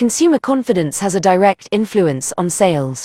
Consumer confidence has a direct influence on sales.